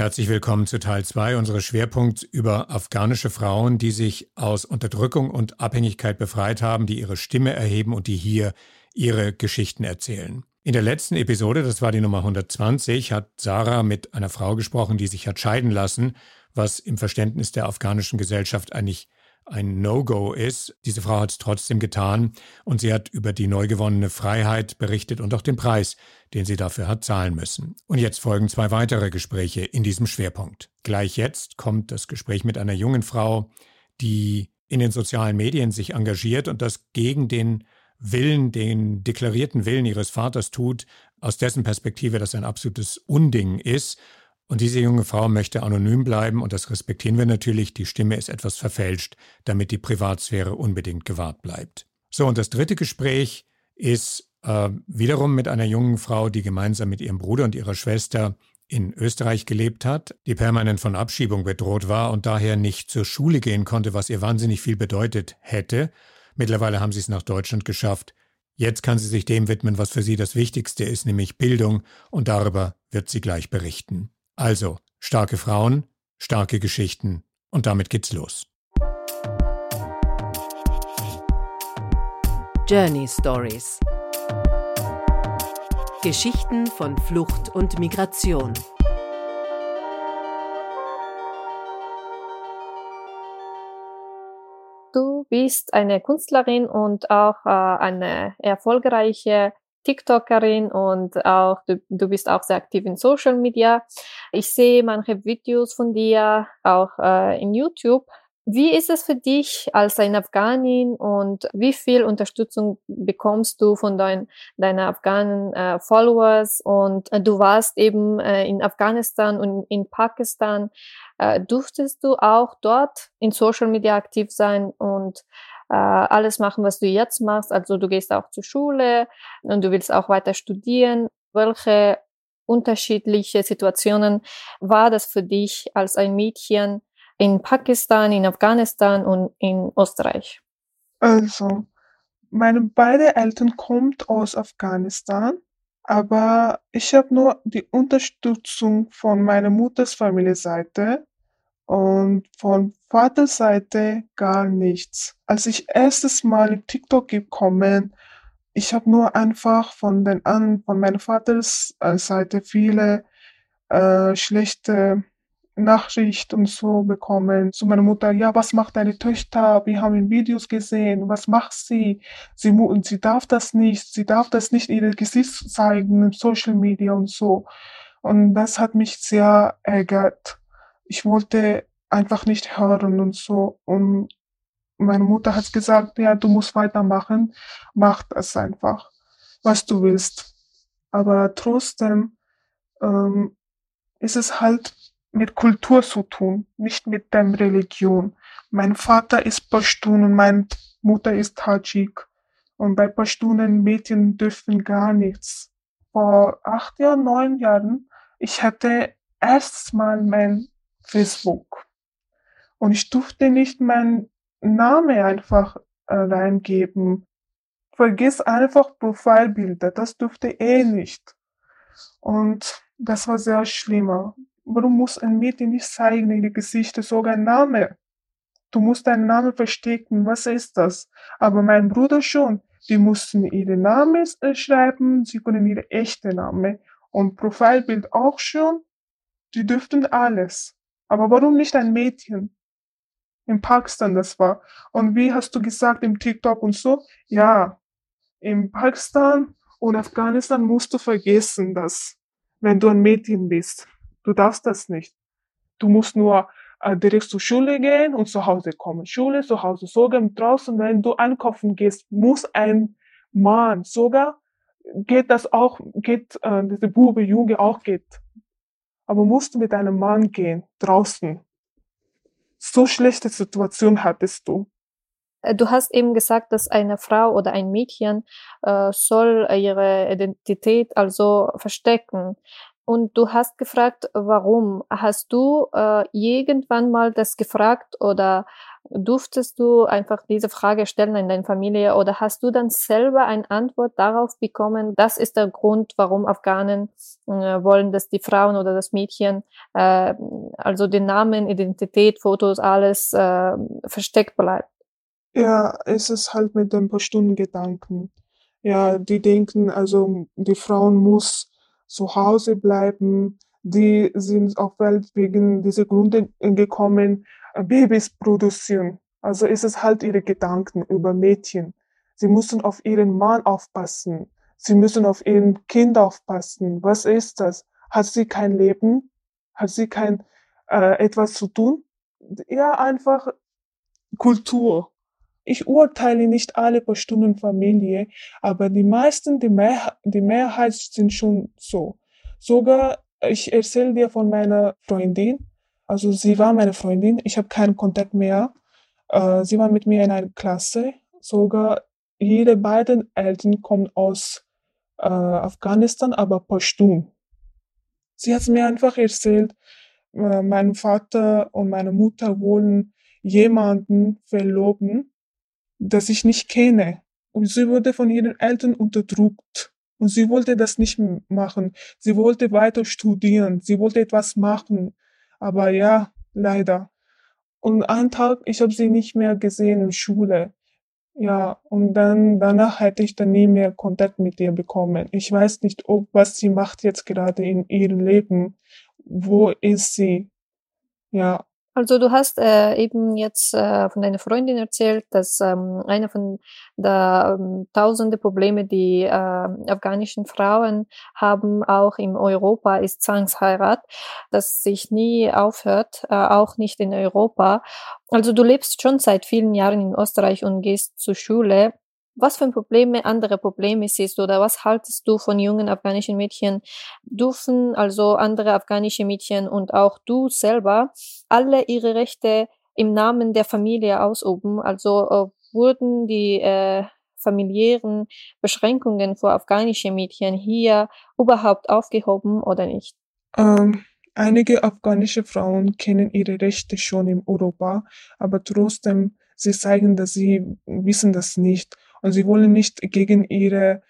Herzlich willkommen zu Teil 2 unseres Schwerpunkts über afghanische Frauen, die sich aus Unterdrückung und Abhängigkeit befreit haben, die ihre Stimme erheben und die hier ihre Geschichten erzählen. In der letzten Episode, das war die Nummer 120, hat Sarah mit einer Frau gesprochen, die sich hat scheiden lassen, was im Verständnis der afghanischen Gesellschaft eigentlich ein No-Go ist. Diese Frau hat es trotzdem getan und sie hat über die neu gewonnene Freiheit berichtet und auch den Preis, den sie dafür hat zahlen müssen. Und jetzt folgen zwei weitere Gespräche in diesem Schwerpunkt. Gleich jetzt kommt das Gespräch mit einer jungen Frau, die in den sozialen Medien sich engagiert und das gegen den Willen, den deklarierten Willen ihres Vaters tut, aus dessen Perspektive das ein absolutes Unding ist und diese junge Frau möchte anonym bleiben und das respektieren wir natürlich. Die Stimme ist etwas verfälscht, damit die Privatsphäre unbedingt gewahrt bleibt. So, und das dritte Gespräch ist äh, wiederum mit einer jungen Frau, die gemeinsam mit ihrem Bruder und ihrer Schwester in Österreich gelebt hat, die permanent von Abschiebung bedroht war und daher nicht zur Schule gehen konnte, was ihr wahnsinnig viel bedeutet hätte. Mittlerweile haben sie es nach Deutschland geschafft. Jetzt kann sie sich dem widmen, was für sie das Wichtigste ist, nämlich Bildung, und darüber wird sie gleich berichten. Also, starke Frauen, starke Geschichten und damit geht's los. Journey Stories Geschichten von Flucht und Migration. Du bist eine Künstlerin und auch äh, eine erfolgreiche TikTokerin und auch du, du bist auch sehr aktiv in Social Media. Ich sehe manche Videos von dir auch äh, in YouTube. Wie ist es für dich als ein Afghanin und wie viel Unterstützung bekommst du von dein, deinen afghanen äh, Followers? Und äh, du warst eben äh, in Afghanistan und in Pakistan. Äh, durftest du auch dort in Social Media aktiv sein und äh, alles machen, was du jetzt machst. Also du gehst auch zur Schule und du willst auch weiter studieren. Welche unterschiedliche Situationen war das für dich als ein Mädchen in Pakistan, in Afghanistan und in Österreich? Also, meine beiden Eltern kommen aus Afghanistan, aber ich habe nur die Unterstützung von meiner Mutters Familienseite und von Vaterseite gar nichts. Als ich erstes Mal in TikTok gekommen, ich habe nur einfach von den an von meiner Vaters äh, viele äh, schlechte Nachrichten und so bekommen zu meiner Mutter. Ja, was macht deine Töchter? Wir haben in Videos gesehen. Was macht sie? Sie sie darf das nicht. Sie darf das nicht ihr Gesicht zeigen in Social Media und so. Und das hat mich sehr ärgert ich wollte einfach nicht hören und so. Und meine Mutter hat gesagt, ja, du musst weitermachen, mach das einfach, was du willst. Aber trotzdem ähm, ist es halt mit Kultur zu tun, nicht mit der Religion. Mein Vater ist Pashtun und meine Mutter ist Tajik. Und bei Pashtunen Mädchen dürfen gar nichts. Vor acht Jahren, neun Jahren, ich hatte erstmal mein Facebook. Und ich durfte nicht meinen Namen einfach äh, reingeben. Vergiss einfach Profilbilder, das durfte eh nicht. Und das war sehr schlimmer. Warum muss ein Mädchen nicht zeigen die Gesichter sogar ein Name? Du musst deinen Namen verstecken, was ist das? Aber mein Bruder schon, die mussten ihre Namen äh, schreiben, sie können ihre echte Name und Profilbild auch schon. Die dürften alles. Aber warum nicht ein Mädchen? In Pakistan das war. Und wie hast du gesagt im TikTok und so? Ja, in Pakistan und Afghanistan musst du vergessen, dass wenn du ein Mädchen bist, du darfst das nicht. Du musst nur äh, direkt zur Schule gehen und zu Hause kommen. Schule, zu Hause, sogar draußen, wenn du einkaufen gehst, muss ein Mann, sogar geht das auch, geht äh, diese Bube, Junge auch geht aber musst du mit einem Mann gehen, draußen. So schlechte Situation hattest du. Äh, du hast eben gesagt, dass eine Frau oder ein Mädchen äh, soll ihre Identität also verstecken. Und du hast gefragt, warum? Hast du äh, irgendwann mal das gefragt oder durftest du einfach diese Frage stellen in deiner Familie oder hast du dann selber eine Antwort darauf bekommen? Das ist der Grund, warum Afghanen äh, wollen, dass die Frauen oder das Mädchen, äh, also den Namen, Identität, Fotos, alles äh, versteckt bleibt. Ja, es ist halt mit den Stunden-Gedanken. Ja, die denken, also die Frauen muss zu Hause bleiben. Die sind auf Welt wegen dieser Gründe gekommen, Babys produzieren. Also ist es halt ihre Gedanken über Mädchen. Sie müssen auf ihren Mann aufpassen. Sie müssen auf ihren Kind aufpassen. Was ist das? Hat sie kein Leben? Hat sie kein äh, etwas zu tun? Ja, einfach Kultur. Ich urteile nicht alle Familie, aber die meisten, die, Mehr die Mehrheit sind schon so. Sogar, ich erzähle dir von meiner Freundin, also sie war meine Freundin, ich habe keinen Kontakt mehr. Äh, sie war mit mir in einer Klasse. Sogar jede beiden Eltern kommen aus äh, Afghanistan, aber Pashtun. Sie hat mir einfach erzählt, äh, mein Vater und meine Mutter wollen jemanden verloben, das ich nicht kenne. Und sie wurde von ihren Eltern unterdrückt. Und sie wollte das nicht machen. Sie wollte weiter studieren. Sie wollte etwas machen. Aber ja, leider. Und einen Tag, ich habe sie nicht mehr gesehen in Schule. Ja, und dann danach hätte ich dann nie mehr Kontakt mit ihr bekommen. Ich weiß nicht, ob was sie macht jetzt gerade in ihrem Leben. Wo ist sie? Ja, also du hast äh, eben jetzt äh, von deiner Freundin erzählt, dass ähm, einer von der ähm, tausende Probleme, die äh, afghanischen Frauen haben, auch in Europa, ist Zwangsheirat, das sich nie aufhört, äh, auch nicht in Europa. Also du lebst schon seit vielen Jahren in Österreich und gehst zur Schule was für Probleme, andere Probleme siehst du oder was haltest du von jungen afghanischen Mädchen? Dürfen also andere afghanische Mädchen und auch du selber alle ihre Rechte im Namen der Familie ausüben? Also äh, wurden die äh, familiären Beschränkungen für afghanische Mädchen hier überhaupt aufgehoben oder nicht? Ähm, einige afghanische Frauen kennen ihre Rechte schon in Europa, aber trotzdem, sie zeigen, dass sie wissen das nicht und sie wollen nicht gegen ihre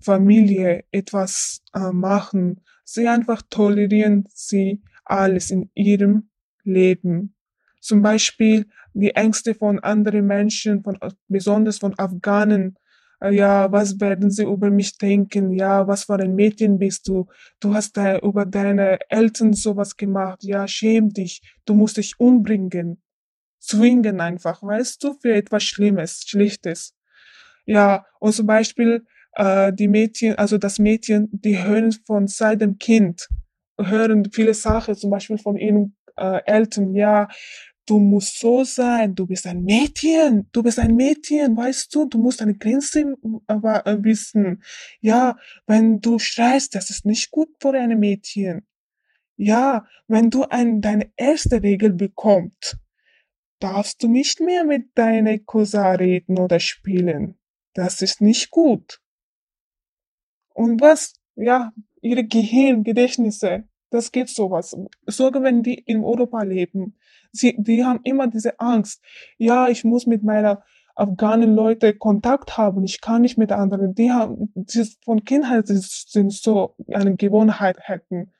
Familie etwas äh, machen. Sie einfach tolerieren sie alles in ihrem Leben. Zum Beispiel die Ängste von anderen Menschen, von, besonders von Afghanen. Äh, ja, was werden sie über mich denken? Ja, was für ein Mädchen bist du? Du hast da über deine Eltern sowas gemacht. Ja, schäm dich. Du musst dich umbringen. Zwingen einfach, weißt du, für etwas Schlimmes, Schlichtes. Ja, und zum Beispiel äh, die Mädchen, also das Mädchen, die hören von seit dem Kind, hören viele Sachen, zum Beispiel von ihren äh, Eltern, ja, du musst so sein, du bist ein Mädchen, du bist ein Mädchen, weißt du, du musst deine Grenze äh, äh, wissen. Ja, wenn du schreist, das ist nicht gut für ein Mädchen. Ja, wenn du ein, deine erste Regel bekommst, darfst du nicht mehr mit deiner Cousin reden oder spielen. Das ist nicht gut. Und was, ja, ihre Gehirn, Gedächtnisse, das geht sowas. Sogar wenn die in Europa leben, sie, die haben immer diese Angst. Ja, ich muss mit meiner afghanen Leute Kontakt haben. Ich kann nicht mit anderen. Die haben, die von Kindheit sind so eine Gewohnheit hätten.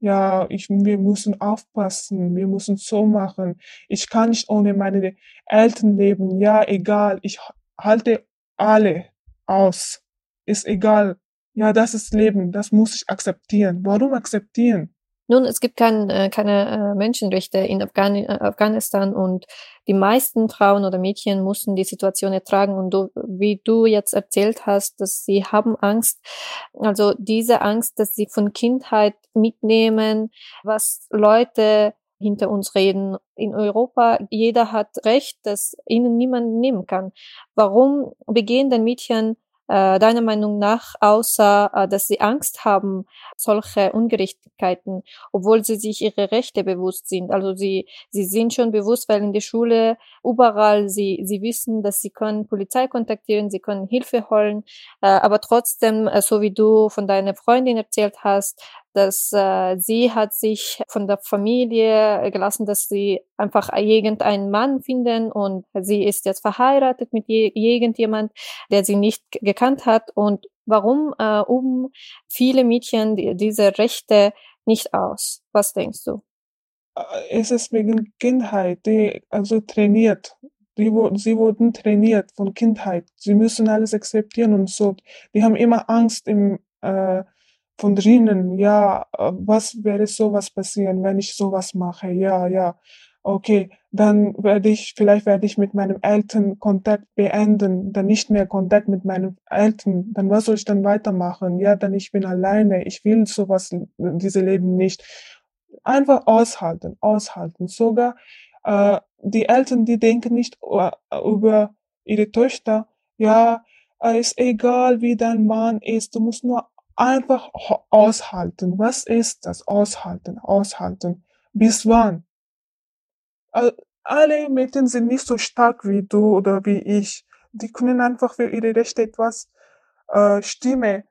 Ja, ich, wir müssen aufpassen. Wir müssen so machen. Ich kann nicht ohne meine Eltern leben. Ja, egal. Ich halte alle aus. Ist egal. Ja, das ist Leben. Das muss ich akzeptieren. Warum akzeptieren? Nun, es gibt kein, äh, keine äh, Menschenrechte in äh, Afghanistan und die meisten Frauen oder Mädchen mussten die Situation ertragen und du, wie du jetzt erzählt hast, dass sie haben Angst, also diese Angst, dass sie von Kindheit mitnehmen, was Leute hinter uns reden. In Europa, jeder hat Recht, das ihnen niemand nehmen kann. Warum begehen denn Mädchen äh, deiner Meinung nach, außer äh, dass sie Angst haben, solche Ungerechtigkeiten, obwohl sie sich ihre Rechte bewusst sind. Also sie, sie sind schon bewusst, weil in der Schule überall sie, sie wissen, dass sie können Polizei kontaktieren, sie können Hilfe holen, äh, aber trotzdem, äh, so wie du von deiner Freundin erzählt hast, dass äh, sie hat sich von der Familie gelassen, dass sie einfach irgendeinen Mann finden und sie ist jetzt verheiratet mit irgendjemand, der sie nicht gekannt hat und warum äh, um viele Mädchen die, diese Rechte nicht aus? Was denkst du? Äh, es ist wegen Kindheit, die also trainiert. Die, sie wurden trainiert von Kindheit. Sie müssen alles akzeptieren und so. Die haben immer Angst im, äh, von drinnen. Ja, äh, was wäre sowas passieren, wenn ich sowas mache? Ja, ja. Okay, dann werde ich, vielleicht werde ich mit meinem Eltern Kontakt beenden, dann nicht mehr Kontakt mit meinen Eltern. Dann was soll ich dann weitermachen? Ja, dann ich bin alleine. Ich will sowas, diese Leben nicht. Einfach aushalten, aushalten. Sogar äh, die Eltern, die denken nicht äh, über ihre Töchter, ja, äh, ist egal, wie dein Mann ist, du musst nur einfach aushalten. Was ist das? Aushalten, aushalten. Bis wann? Alle Mädchen sind nicht so stark wie du oder wie ich. Die können einfach für ihre Rechte etwas äh, Stimme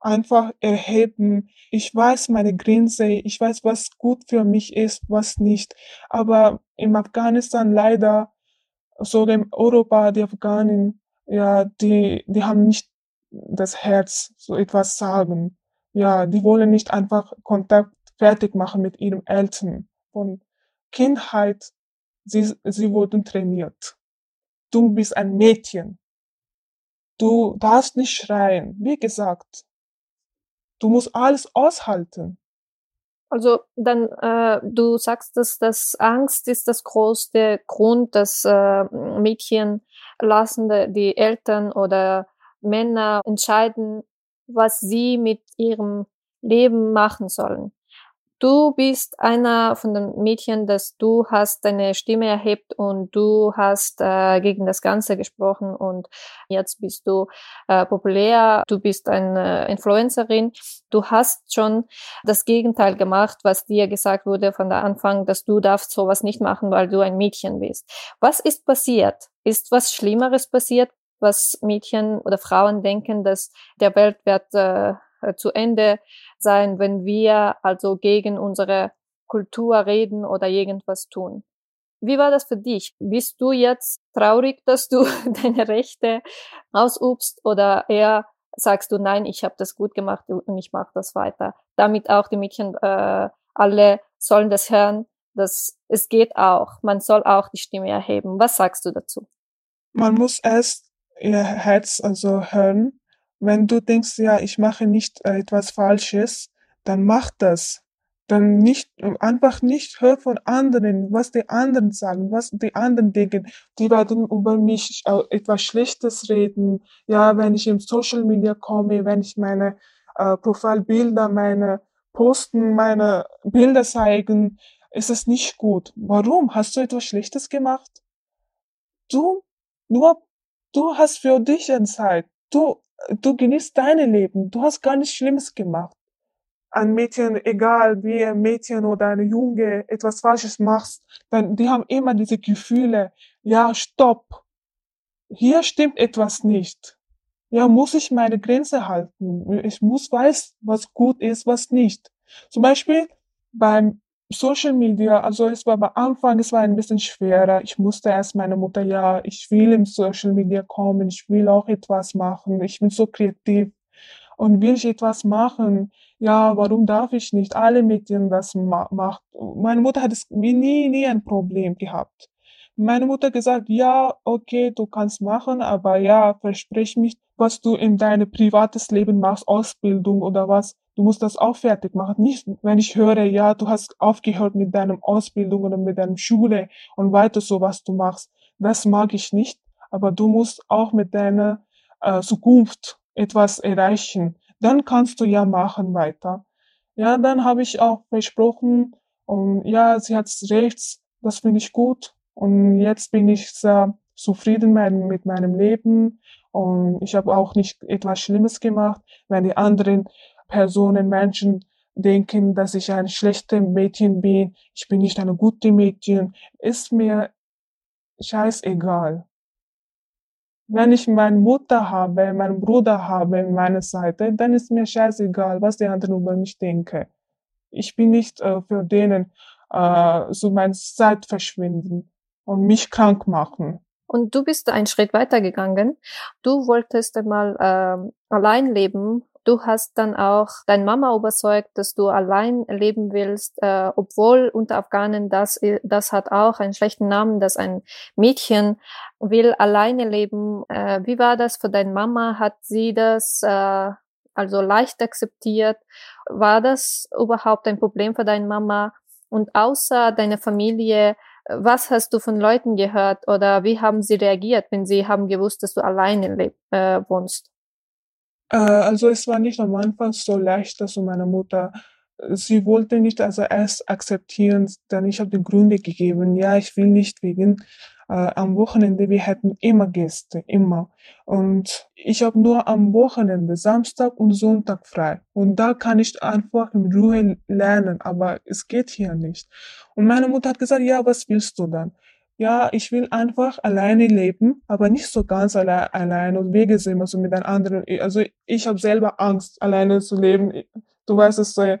einfach erheben. Ich weiß meine Grenze, ich weiß, was gut für mich ist, was nicht. Aber im Afghanistan leider, sogar im Europa, die Afghanen, ja, die, die haben nicht das Herz, so etwas sagen. Ja, die wollen nicht einfach Kontakt fertig machen mit ihren Eltern. Von Kindheit, sie, sie wurden trainiert. Du bist ein Mädchen. Du darfst nicht schreien. Wie gesagt, Du musst alles aushalten. Also dann, äh, du sagst, dass das Angst ist das größte Grund, dass äh, Mädchen lassen die Eltern oder Männer entscheiden, was sie mit ihrem Leben machen sollen du bist einer von den Mädchen, dass du hast deine Stimme erhebt und du hast äh, gegen das Ganze gesprochen und jetzt bist du äh, populär, du bist eine Influencerin, du hast schon das Gegenteil gemacht, was dir gesagt wurde von der Anfang, dass du darfst sowas nicht machen, weil du ein Mädchen bist. Was ist passiert? Ist was Schlimmeres passiert? Was Mädchen oder Frauen denken, dass der Welt wird äh, zu Ende sein, wenn wir also gegen unsere Kultur reden oder irgendwas tun. Wie war das für dich? Bist du jetzt traurig, dass du deine Rechte ausübst oder eher sagst du, nein, ich habe das gut gemacht und ich mache das weiter? Damit auch die Mädchen äh, alle sollen das hören, dass es geht auch. Man soll auch die Stimme erheben. Was sagst du dazu? Man muss erst ihr Herz also hören wenn du denkst, ja, ich mache nicht äh, etwas Falsches, dann mach das. Dann nicht, einfach nicht hör von anderen, was die anderen sagen, was die anderen denken. Die werden über mich äh, etwas Schlechtes reden. Ja, wenn ich im Social Media komme, wenn ich meine äh, Profilbilder, meine Posten, meine Bilder zeigen, ist es nicht gut. Warum? Hast du etwas Schlechtes gemacht? Du, nur, du hast für dich Zeit. Du, du genießt deine Leben. Du hast gar nichts Schlimmes gemacht. Ein Mädchen, egal wie ein Mädchen oder eine Junge etwas Falsches machst, dann, die haben immer diese Gefühle, ja, stopp. Hier stimmt etwas nicht. Ja, muss ich meine Grenze halten. Ich muss weiß, was gut ist, was nicht. Zum Beispiel beim Social Media, also es war am Anfang, es war ein bisschen schwerer. Ich musste erst meine Mutter, ja, ich will im Social Media kommen, ich will auch etwas machen, ich bin so kreativ und will ich etwas machen, ja, warum darf ich nicht? Alle Mädchen das ma macht. Meine Mutter hat es nie, nie ein Problem gehabt. Meine Mutter gesagt, ja, okay, du kannst machen, aber ja, versprich mich, was du in deinem privates Leben machst, Ausbildung oder was, du musst das auch fertig machen. Nicht, wenn ich höre, ja, du hast aufgehört mit deinem Ausbildung oder mit deinem Schule und weiter so, was du machst. Das mag ich nicht, aber du musst auch mit deiner äh, Zukunft etwas erreichen. Dann kannst du ja machen weiter. Ja, dann habe ich auch versprochen und ja, sie hat recht, das finde ich gut und jetzt bin ich sehr zufrieden mit meinem Leben und ich habe auch nicht etwas Schlimmes gemacht, wenn die anderen Personen, Menschen denken, dass ich ein schlechtes Mädchen bin, ich bin nicht eine gute Mädchen, ist mir scheißegal. Wenn ich meine Mutter habe, meinen Bruder habe an meiner Seite, dann ist mir scheißegal, was die anderen über mich denken. ich bin nicht äh, für denen äh, so meine Zeit verschwinden und mich krank machen. Und du bist einen Schritt weiter gegangen. Du wolltest einmal äh, allein leben. Du hast dann auch deine Mama überzeugt, dass du allein leben willst, äh, obwohl unter Afghanen das, das hat auch einen schlechten Namen, dass ein Mädchen will alleine leben. Äh, wie war das für deine Mama? Hat sie das äh, also leicht akzeptiert? War das überhaupt ein Problem für deine Mama? Und außer deiner Familie, was hast du von Leuten gehört oder wie haben sie reagiert, wenn sie haben gewusst, dass du alleine äh, wohnst? Äh, also es war nicht am Anfang so leicht, dass meine Mutter, sie wollte nicht also erst akzeptieren, dann ich habe die Gründe gegeben, ja, ich will nicht wegen äh, am Wochenende, wir hätten immer Gäste, immer. Und ich habe nur am Wochenende, Samstag und Sonntag frei. Und da kann ich einfach in Ruhe lernen, aber es geht hier nicht. Und meine Mutter hat gesagt, ja, was willst du dann? Ja, ich will einfach alleine leben, aber nicht so ganz alle allein und Wege sehen, also mit einem anderen. Also ich habe selber Angst, alleine zu leben. Du weißt es so.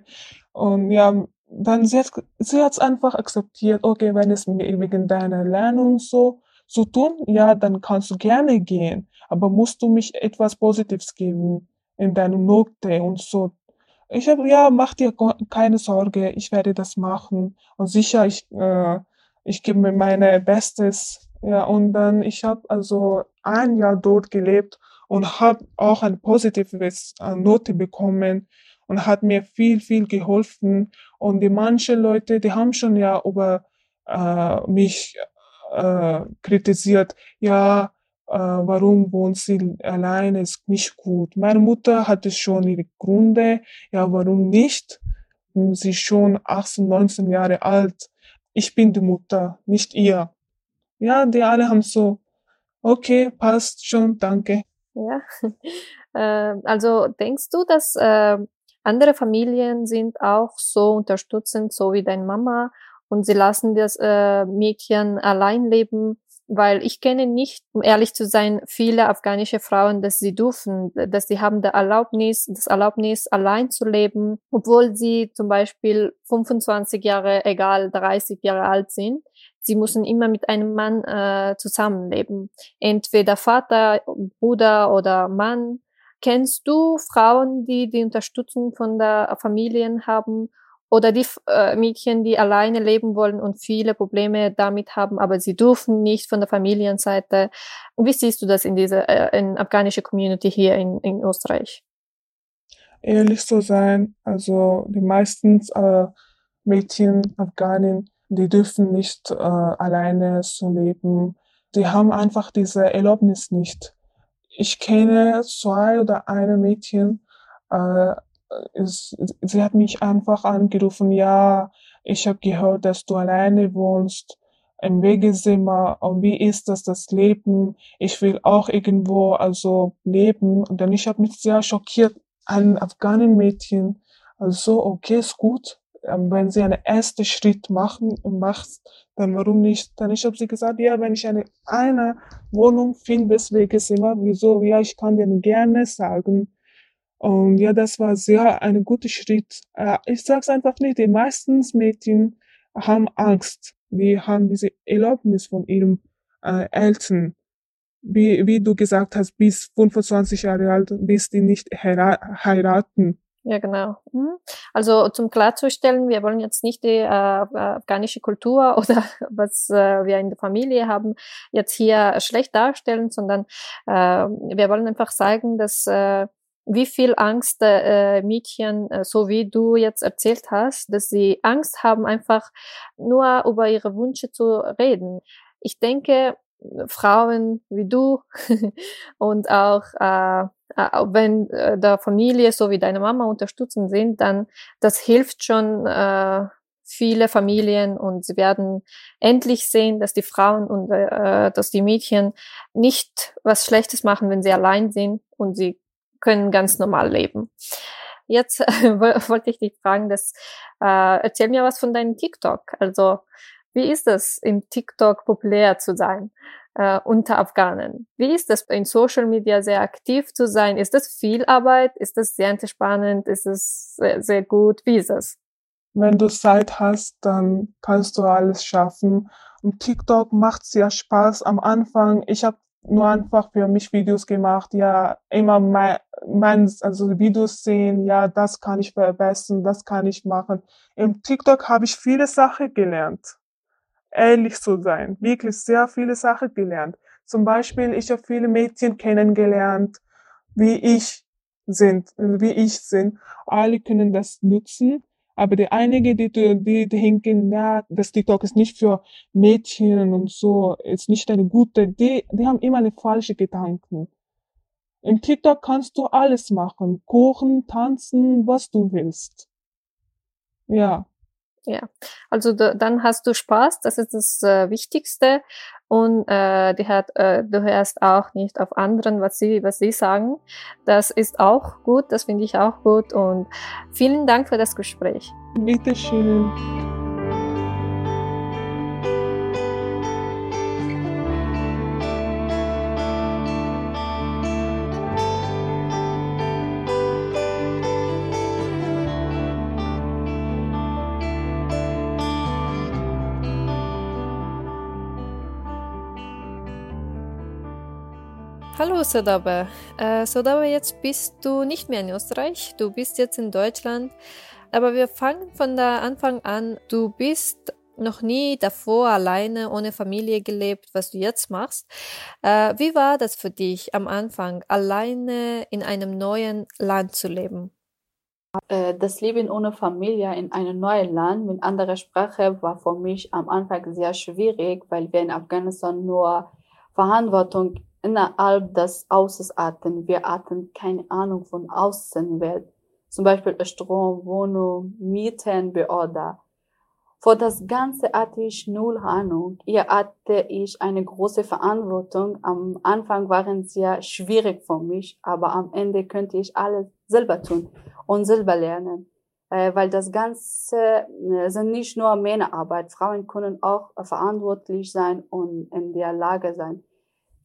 Und ja, dann sie hat sie hat's einfach akzeptiert, okay, wenn es wegen deiner Lernung so so tun, ja, dann kannst du gerne gehen, aber musst du mich etwas Positives geben in deinem Note und so. Ich habe ja, mach dir keine Sorge, ich werde das machen und sicher, ich äh, ich gebe mir meine Bestes, ja, und dann ich habe also ein Jahr dort gelebt und habe auch ein positives äh, Note bekommen und hat mir viel, viel geholfen. Und die manche Leute, die haben schon ja über äh, mich äh, kritisiert, ja, äh, warum wohnt sie alleine, ist nicht gut. Meine Mutter hatte schon ihre Gründe, ja, warum nicht? Sie ist schon 18, 19 Jahre alt. Ich bin die Mutter, nicht ihr. Ja, die alle haben so, okay, passt schon, danke. Ja, äh, also denkst du, dass äh, andere Familien sind auch so unterstützend, so wie deine Mama, und sie lassen das äh, Mädchen allein leben, weil ich kenne nicht, um ehrlich zu sein, viele afghanische Frauen, dass sie dürfen, dass sie haben der Erlaubnis, das Erlaubnis, allein zu leben, obwohl sie zum Beispiel 25 Jahre, egal 30 Jahre alt sind. Sie müssen immer mit einem Mann äh, zusammenleben. Entweder Vater, Bruder oder Mann Kennst du Frauen, die die Unterstützung von der Familien haben oder die äh, Mädchen, die alleine leben wollen und viele Probleme damit haben, aber sie dürfen nicht von der Familienseite? Wie siehst du das in dieser äh, in afghanische Community hier in, in Österreich? Ehrlich zu sein, also die meisten äh, Mädchen, Afghanen, die dürfen nicht äh, alleine so leben. Die haben einfach diese Erlaubnis nicht ich kenne zwei oder eine Mädchen, äh, sie hat mich einfach angerufen, ja, ich habe gehört, dass du alleine wohnst im Wegezimmer und wie ist das das Leben? Ich will auch irgendwo also leben und dann ich habe mich sehr schockiert, ein Afghanen-Mädchen, also okay, ist gut, ähm, wenn sie einen ersten Schritt machen und machst, dann warum nicht? Dann ich habe sie gesagt, ja, wenn ich eine, eine Wohnung finde, weswegen immer, wieso, ja, ich kann dir gerne sagen. Und ja, das war sehr ein guter Schritt. Äh, ich sag's einfach nicht, die meisten Mädchen haben Angst. Die haben diese Erlaubnis von ihrem äh, Eltern. Wie, wie du gesagt hast, bis 25 Jahre alt, bis die nicht heiraten. Ja, genau. Mhm. Also zum klarzustellen, wir wollen jetzt nicht die äh, afghanische Kultur oder was äh, wir in der Familie haben, jetzt hier schlecht darstellen, sondern äh, wir wollen einfach zeigen, dass äh, wie viel Angst äh, Mädchen, äh, so wie du jetzt erzählt hast, dass sie Angst haben, einfach nur über ihre Wünsche zu reden. Ich denke, Frauen wie du und auch äh, äh, wenn äh, der Familie so wie deine Mama unterstützend sind, dann das hilft schon äh, viele Familien und sie werden endlich sehen, dass die Frauen und äh, dass die Mädchen nicht was Schlechtes machen, wenn sie allein sind und sie können ganz normal leben. Jetzt wollte ich dich fragen, dass, äh, erzähl mir was von deinem TikTok. Also wie ist es, im TikTok populär zu sein? äh, unter Afghanen. Wie ist das in Social Media sehr aktiv zu sein? Ist das viel Arbeit? Ist das sehr entspannend? Ist es sehr, sehr gut? Wie ist es? wenn du Zeit hast, dann kannst du alles schaffen. Und TikTok macht sehr Spaß am Anfang. Ich habe nur einfach für mich Videos gemacht, ja, immer mein, mein, also Videos sehen, ja, das kann ich verbessern, das kann ich machen. Im TikTok habe ich viele Sachen gelernt. Ehrlich zu sein, wirklich sehr viele Sachen gelernt. Zum Beispiel, ich habe viele Mädchen kennengelernt, wie ich sind, wie ich sind. Alle können das nutzen. Aber die einige, die, die denken, ja, das TikTok ist nicht für Mädchen und so, ist nicht eine gute, die, die haben immer eine falsche Gedanken. Im TikTok kannst du alles machen. Kochen, tanzen, was du willst. Ja. Ja, also dann hast du Spaß, das ist das äh, Wichtigste und äh, die hat, äh, du hörst auch nicht auf anderen, was sie, was sie sagen. Das ist auch gut, das finde ich auch gut und vielen Dank für das Gespräch. Bitteschön. Hallo Sodabe. Äh, Sodabe, jetzt bist du nicht mehr in Österreich, du bist jetzt in Deutschland. Aber wir fangen von der Anfang an. Du bist noch nie davor alleine ohne Familie gelebt, was du jetzt machst. Äh, wie war das für dich am Anfang, alleine in einem neuen Land zu leben? Äh, das Leben ohne Familie in einem neuen Land mit anderer Sprache war für mich am Anfang sehr schwierig, weil wir in Afghanistan nur Verantwortung innerhalb des Hauses hatten. Wir hatten keine Ahnung von Außenwelt, zum Beispiel Strom, Wohnung, Mieten, Beorder. Vor das Ganze hatte ich null Ahnung. Hier hatte ich eine große Verantwortung. Am Anfang waren sie sehr schwierig für mich, aber am Ende könnte ich alles selber tun und selber lernen. Äh, weil das Ganze äh, sind nicht nur Männerarbeit. Frauen können auch verantwortlich sein und in der Lage sein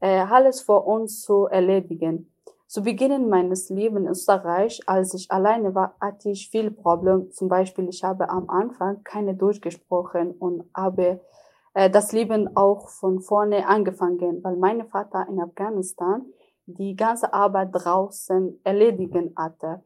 äh, alles für uns zu erledigen. Zu Beginn meines Lebens in Österreich, als ich alleine war, hatte ich viele Probleme. Zum Beispiel, ich habe am Anfang keine durchgesprochen und habe äh, das Leben auch von vorne angefangen, weil mein Vater in Afghanistan die ganze Arbeit draußen erledigen hatte.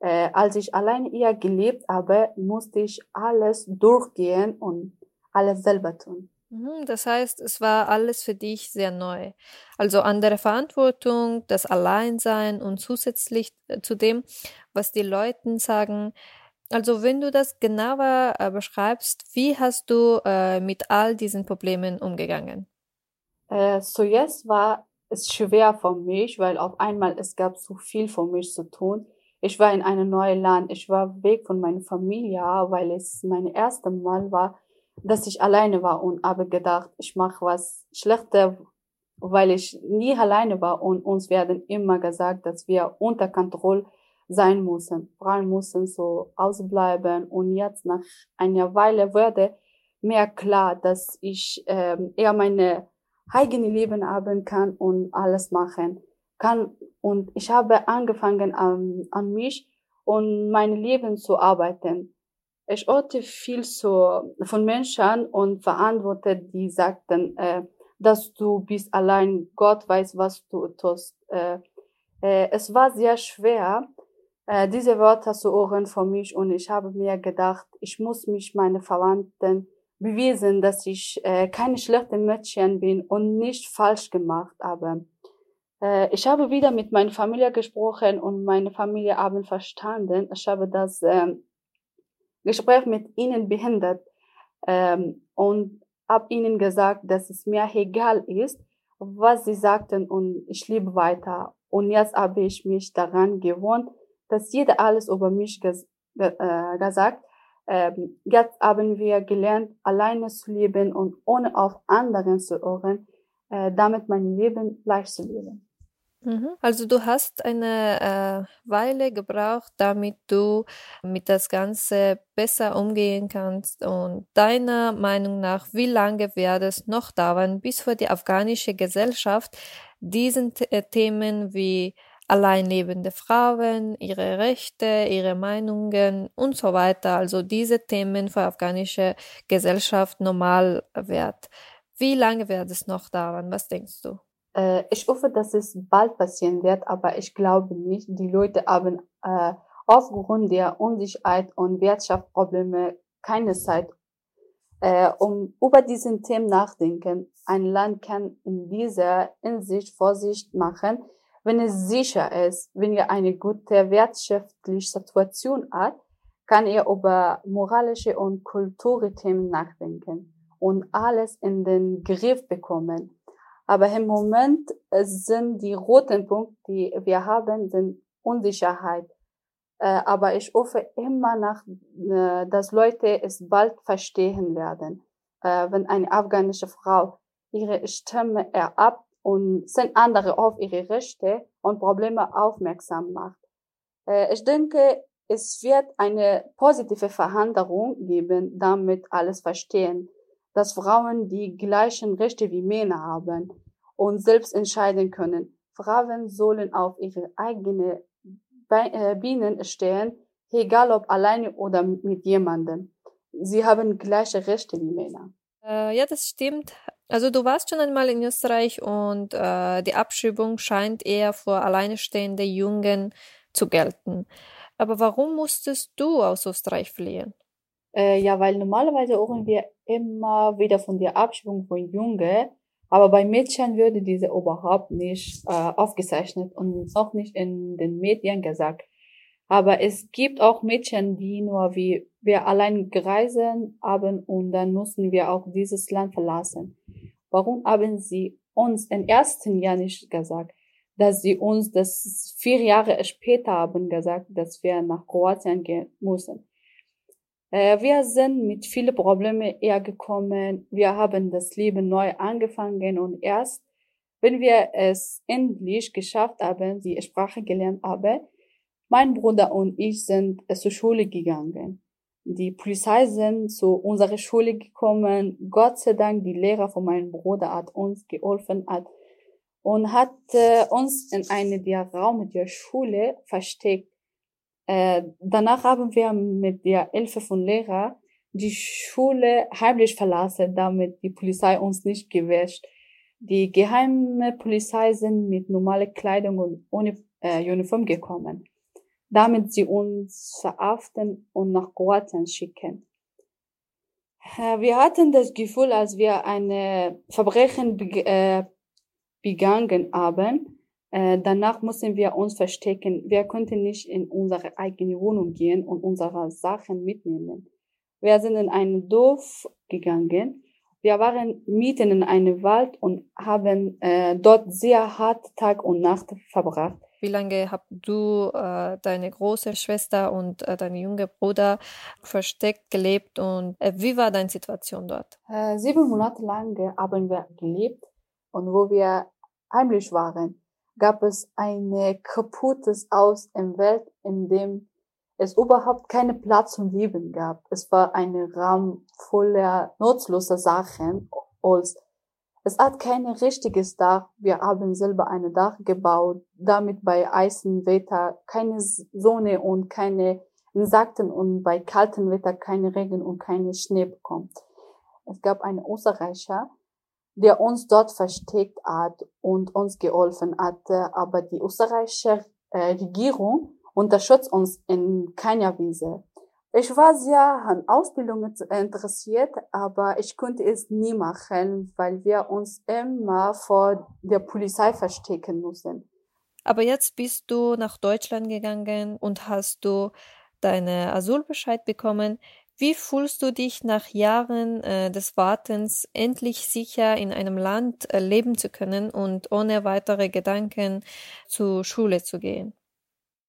Äh, als ich alleine hier gelebt habe, musste ich alles durchgehen und alles selber tun. Mhm, das heißt, es war alles für dich sehr neu. Also andere Verantwortung, das Alleinsein und zusätzlich äh, zu dem, was die Leute sagen. Also wenn du das genauer äh, beschreibst, wie hast du äh, mit all diesen Problemen umgegangen? Äh, so jetzt war es schwer für mich, weil auf einmal es gab so viel für mich zu tun. Ich war in einem neuen Land, ich war weg von meiner Familie, weil es mein erstes Mal war, dass ich alleine war und habe gedacht, ich mache was Schlechtes, weil ich nie alleine war und uns werden immer gesagt, dass wir unter Kontrolle sein müssen. Frauen müssen so ausbleiben und jetzt nach einer Weile wurde mir klar, dass ich ähm, eher meine eigene Leben haben kann und alles machen kann. Und ich habe angefangen an, an mich und mein Leben zu arbeiten. Ich hörte viel so von Menschen und Verantwortlichen, die sagten, äh, dass du bist allein, Gott weiß, was du tust. Äh, äh, es war sehr schwer, äh, diese Worte zu hören von mich und ich habe mir gedacht, ich muss mich meine Verwandten bewiesen, dass ich äh, keine schlechte Mädchen bin und nicht falsch gemacht habe. Äh, ich habe wieder mit meiner Familie gesprochen und meine Familie haben verstanden. Ich habe das äh, Gespräch mit ihnen behindert ähm, und habe ihnen gesagt, dass es mir egal ist, was sie sagten und ich lebe weiter. Und jetzt habe ich mich daran gewohnt, dass jeder alles über mich ges äh, gesagt. Ähm, jetzt haben wir gelernt, alleine zu leben und ohne auf anderen zu hören, äh, damit mein Leben leicht zu leben. Mhm. Also du hast eine äh, Weile gebraucht, damit du mit das Ganze besser umgehen kannst. Und deiner Meinung nach, wie lange wird es noch dauern, bis für die afghanische Gesellschaft diesen äh, Themen wie allein lebende Frauen, ihre Rechte, ihre Meinungen und so weiter. Also diese Themen für afghanische Gesellschaft normal wird. Wie lange wird es noch dauern? Was denkst du? Äh, ich hoffe, dass es bald passieren wird, aber ich glaube nicht. Die Leute haben äh, aufgrund der Unsicherheit und Wirtschaftsprobleme keine Zeit, äh, um über diesen Themen nachdenken. Ein Land kann in dieser Hinsicht Vorsicht machen, wenn es sicher ist, wenn er eine gute wirtschaftliche Situation hat, kann er über moralische und kulturelle Themen nachdenken und alles in den Griff bekommen. Aber im Moment sind die roten Punkte, die wir haben, sind Unsicherheit. Äh, aber ich hoffe immer nach, äh, dass Leute es bald verstehen werden, äh, wenn eine afghanische Frau ihre Stimme erab und sind andere auf ihre Rechte und Probleme aufmerksam macht. Ich denke, es wird eine positive Verhandlung geben, damit alles verstehen, dass Frauen die gleichen Rechte wie Männer haben und selbst entscheiden können. Frauen sollen auf ihre eigene äh, Bienen stehen, egal ob alleine oder mit jemandem. Sie haben gleiche Rechte wie Männer. Äh, ja, das stimmt. Also du warst schon einmal in Österreich und äh, die Abschiebung scheint eher für alleinstehende Jungen zu gelten. Aber warum musstest du aus Österreich fliehen? Äh, ja, weil normalerweise hören wir immer wieder von der Abschiebung von Jungen, aber bei Mädchen würde diese überhaupt nicht äh, aufgezeichnet und auch nicht in den Medien gesagt. Aber es gibt auch Mädchen, die nur wie wir allein gereisen haben und dann mussten wir auch dieses Land verlassen. Warum haben sie uns im ersten Jahr nicht gesagt, dass sie uns das vier Jahre später haben gesagt, dass wir nach Kroatien gehen müssen? Äh, wir sind mit vielen Problemen hergekommen. Wir haben das Leben neu angefangen und erst, wenn wir es endlich geschafft haben, die Sprache gelernt haben, mein Bruder und ich sind zur Schule gegangen. Die Polizei sind zu unserer Schule gekommen. Gott sei Dank, die Lehrer von meinem Bruder hat uns geholfen hat und hat äh, uns in eine der Raum der Schule versteckt. Äh, danach haben wir mit der Hilfe von Lehrer die Schule heimlich verlassen, damit die Polizei uns nicht gewäscht. Die geheime Polizei sind mit normaler Kleidung und ohne äh, Uniform gekommen, damit sie uns verhaften und nach Kroatien schicken. Äh, wir hatten das Gefühl, als wir eine Verbrechen äh, begangen haben, äh, danach mussten wir uns verstecken. Wir konnten nicht in unsere eigene Wohnung gehen und unsere Sachen mitnehmen. Wir sind in ein Dorf gegangen. Wir waren mitten in einem Wald und haben äh, dort sehr hart Tag und Nacht verbracht. Wie lange habt du äh, deine große Schwester und äh, deine junge Bruder versteckt gelebt und äh, wie war deine Situation dort? Äh, sieben Monate lang haben wir gelebt und wo wir heimlich waren gab es ein kaputtes Aus im Welt, in dem es überhaupt keinen Platz zum Leben gab. Es war ein Raum voller nutzloser Sachen. Als es hat kein richtiges Dach. Wir haben selber ein Dach gebaut, damit bei heißem Wetter keine Sonne und keine Insekten und bei kaltem Wetter keine Regen und keine Schnee bekommt. Es gab einen Österreicher, der uns dort versteckt hat und uns geholfen hatte. Aber die österreichische äh, Regierung unterstützt uns in keiner Weise. Ich war sehr an Ausbildungen interessiert, aber ich konnte es nie machen, weil wir uns immer vor der Polizei verstecken mussten. Aber jetzt bist du nach Deutschland gegangen und hast du deine Asylbescheid bekommen. Wie fühlst du dich nach Jahren äh, des Wartens endlich sicher in einem Land äh, leben zu können und ohne weitere Gedanken zur Schule zu gehen?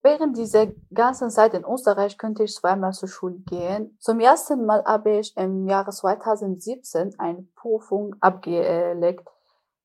Während dieser ganzen Zeit in Österreich könnte ich zweimal zur Schule gehen. Zum ersten Mal habe ich im Jahre 2017 eine Prüfung abgelegt.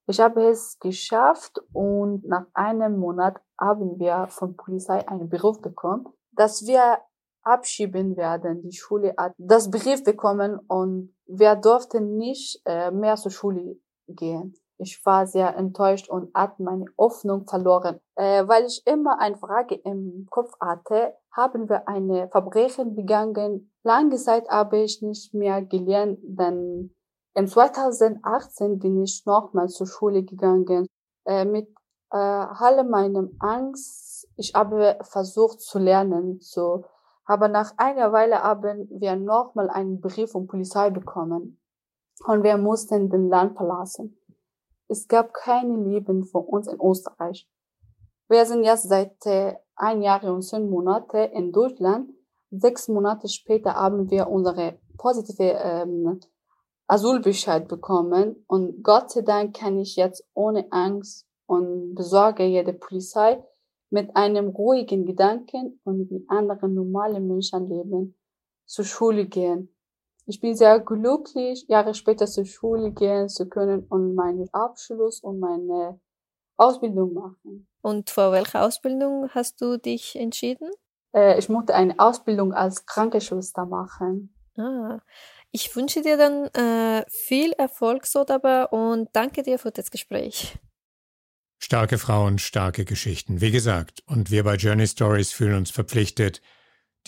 Ich habe es geschafft und nach einem Monat haben wir von Polizei einen Beruf bekommen, dass wir abschieben werden. Die Schule hat das Brief bekommen und wir durften nicht äh, mehr zur Schule gehen. Ich war sehr enttäuscht und hatte meine Hoffnung verloren, äh, weil ich immer eine Frage im Kopf hatte, haben wir eine Verbrechen begangen? Lange Zeit habe ich nicht mehr gelernt, denn in 2018 bin ich nochmal zur Schule gegangen, äh, mit äh, alle meinem Angst. Ich habe versucht zu lernen, so. Aber nach einer Weile haben wir nochmal einen Brief von Polizei bekommen und wir mussten den Land verlassen. Es gab keine Leben für uns in Österreich. Wir sind jetzt seit äh, ein Jahr und zehn Monate in Deutschland. Sechs Monate später haben wir unsere positive ähm, Asylbescheid bekommen und Gott sei Dank kann ich jetzt ohne Angst und Besorge jede Polizei mit einem ruhigen Gedanken und wie andere normale Menschen leben zur Schule gehen. Ich bin sehr glücklich, Jahre später zur Schule gehen zu können und meinen Abschluss und meine Ausbildung machen. Und vor welcher Ausbildung hast du dich entschieden? Äh, ich musste eine Ausbildung als Krankenschwester machen. Ah, ich wünsche dir dann äh, viel Erfolg so dabei und danke dir für das Gespräch. Starke Frauen, starke Geschichten. Wie gesagt, und wir bei Journey Stories fühlen uns verpflichtet,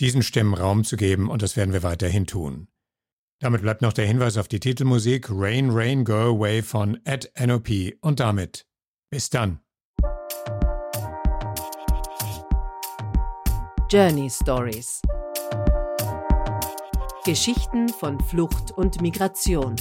diesen Stimmen Raum zu geben und das werden wir weiterhin tun. Damit bleibt noch der Hinweis auf die Titelmusik Rain, Rain, Go Away von Ed NOP und damit bis dann. Journey Stories Geschichten von Flucht und Migration